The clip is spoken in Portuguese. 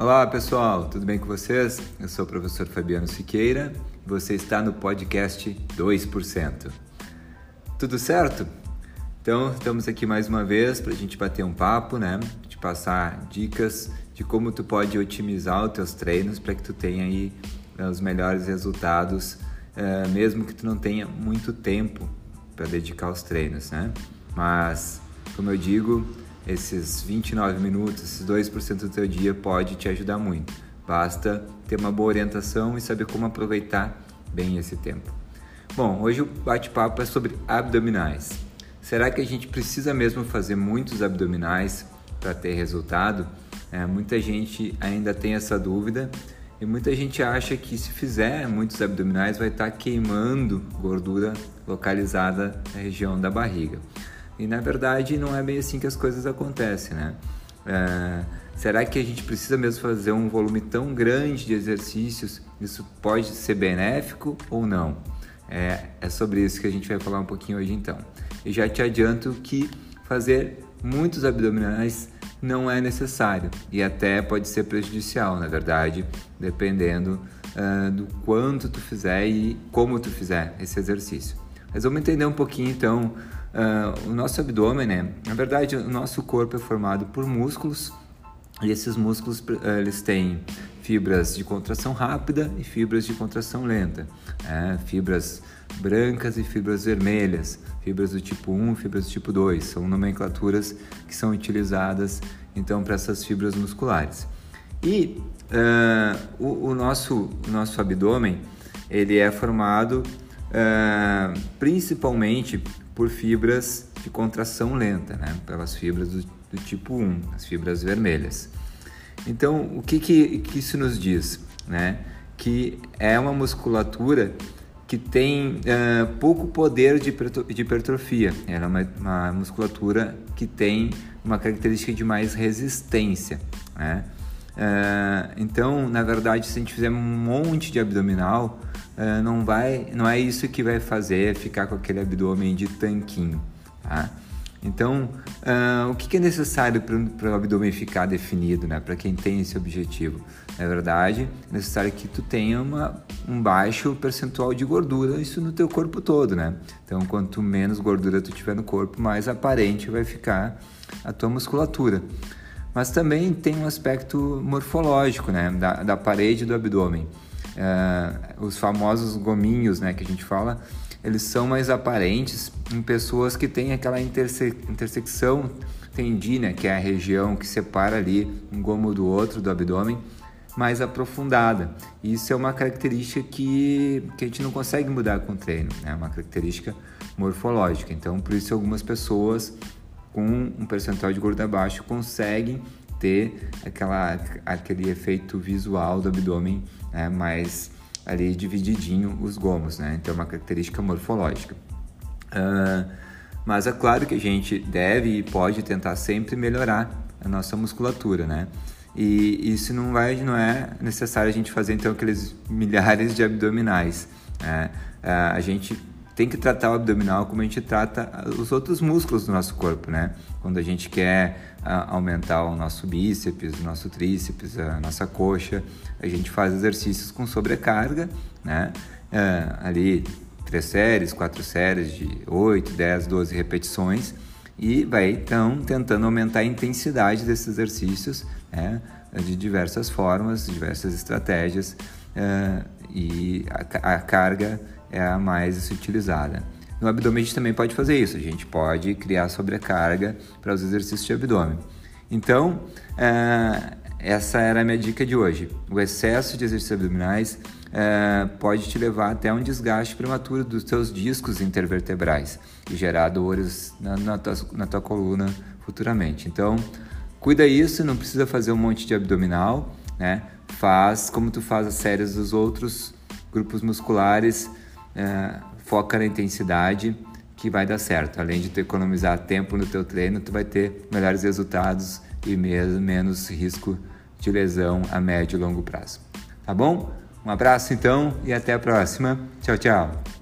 Olá pessoal, tudo bem com vocês? Eu sou o professor Fabiano Siqueira você está no podcast 2%. Tudo certo? Então, estamos aqui mais uma vez para a gente bater um papo, né? Te passar dicas de como tu pode otimizar os teus treinos para que tu tenha aí né, os melhores resultados, eh, mesmo que tu não tenha muito tempo para dedicar aos treinos, né? Mas, como eu digo, esses 29 minutos, esses 2% do teu dia pode te ajudar muito. Basta ter uma boa orientação e saber como aproveitar bem esse tempo. Bom, hoje o bate-papo é sobre abdominais. Será que a gente precisa mesmo fazer muitos abdominais para ter resultado? É, muita gente ainda tem essa dúvida e muita gente acha que se fizer muitos abdominais vai estar tá queimando gordura localizada na região da barriga. E na verdade não é bem assim que as coisas acontecem, né? É, será que a gente precisa mesmo fazer um volume tão grande de exercícios? Isso pode ser benéfico ou não? É, é sobre isso que a gente vai falar um pouquinho hoje então. E já te adianto que fazer muitos abdominais não é necessário e até pode ser prejudicial, na verdade, dependendo uh, do quanto tu fizer e como tu fizer esse exercício. Mas vamos entender um pouquinho então Uh, o nosso abdômen, né? Na verdade, o nosso corpo é formado por músculos e esses músculos uh, eles têm fibras de contração rápida e fibras de contração lenta, né? fibras brancas e fibras vermelhas, fibras do tipo 1 e fibras do tipo 2, são nomenclaturas que são utilizadas então para essas fibras musculares. E uh, o, o, nosso, o nosso abdômen ele é formado principalmente por fibras de contração lenta, né? pelas fibras do, do tipo 1, as fibras vermelhas. Então, o que, que, que isso nos diz? Né? Que é uma musculatura que tem uh, pouco poder de, de hipertrofia. Ela é uma, uma, musculatura que tem uma característica de mais resistência. Né? Uh, então, na verdade, se a gente fizer um monte de abdominal, uh, não vai, não é isso que vai fazer ficar com aquele abdômen de tanquinho, tá? Então, uh, o que é necessário para o abdômen ficar definido, né? Para quem tem esse objetivo, na verdade, é necessário que tu tenha uma, um baixo percentual de gordura, isso no teu corpo todo, né? Então, quanto menos gordura tu tiver no corpo, mais aparente vai ficar a tua musculatura. Mas também tem um aspecto morfológico, né? Da, da parede do abdômen. Uh, os famosos gominhos, né, que a gente fala, eles são mais aparentes em pessoas que têm aquela interse intersecção tendina, que é a região que separa ali um gomo do outro do abdômen, mais aprofundada. Isso é uma característica que, que a gente não consegue mudar com o treino, é né? uma característica morfológica. Então, por isso algumas pessoas com um percentual de gordura baixo conseguem ter aquela, aquele efeito visual do abdômen né, mais ali divididinho os gomos, né? Então é uma característica morfológica. Uh, mas é claro que a gente deve e pode tentar sempre melhorar a nossa musculatura, né? E isso não vai, não é necessário a gente fazer então aqueles milhares de abdominais. Né? Uh, a gente tem que tratar o abdominal como a gente trata os outros músculos do nosso corpo, né? Quando a gente quer uh, aumentar o nosso bíceps, o nosso tríceps, a nossa coxa, a gente faz exercícios com sobrecarga, né? Uh, ali três séries, quatro séries de 8, 10, 12 repetições e vai então tentando aumentar a intensidade desses exercícios né? de diversas formas, diversas estratégias uh, e a, a carga é a mais utilizada. No abdômen a gente também pode fazer isso, a gente pode criar sobrecarga para os exercícios de abdômen. Então, uh, essa era a minha dica de hoje. O excesso de exercícios abdominais uh, pode te levar até um desgaste prematuro dos teus discos intervertebrais e gerar dores na, na, tua, na tua coluna futuramente. Então, cuida isso, não precisa fazer um monte de abdominal, né? Faz como tu faz as séries dos outros grupos musculares, é, foca na intensidade que vai dar certo. Além de tu economizar tempo no teu treino, tu vai ter melhores resultados e mesmo menos risco de lesão a médio e longo prazo. Tá bom? Um abraço então e até a próxima. Tchau, tchau.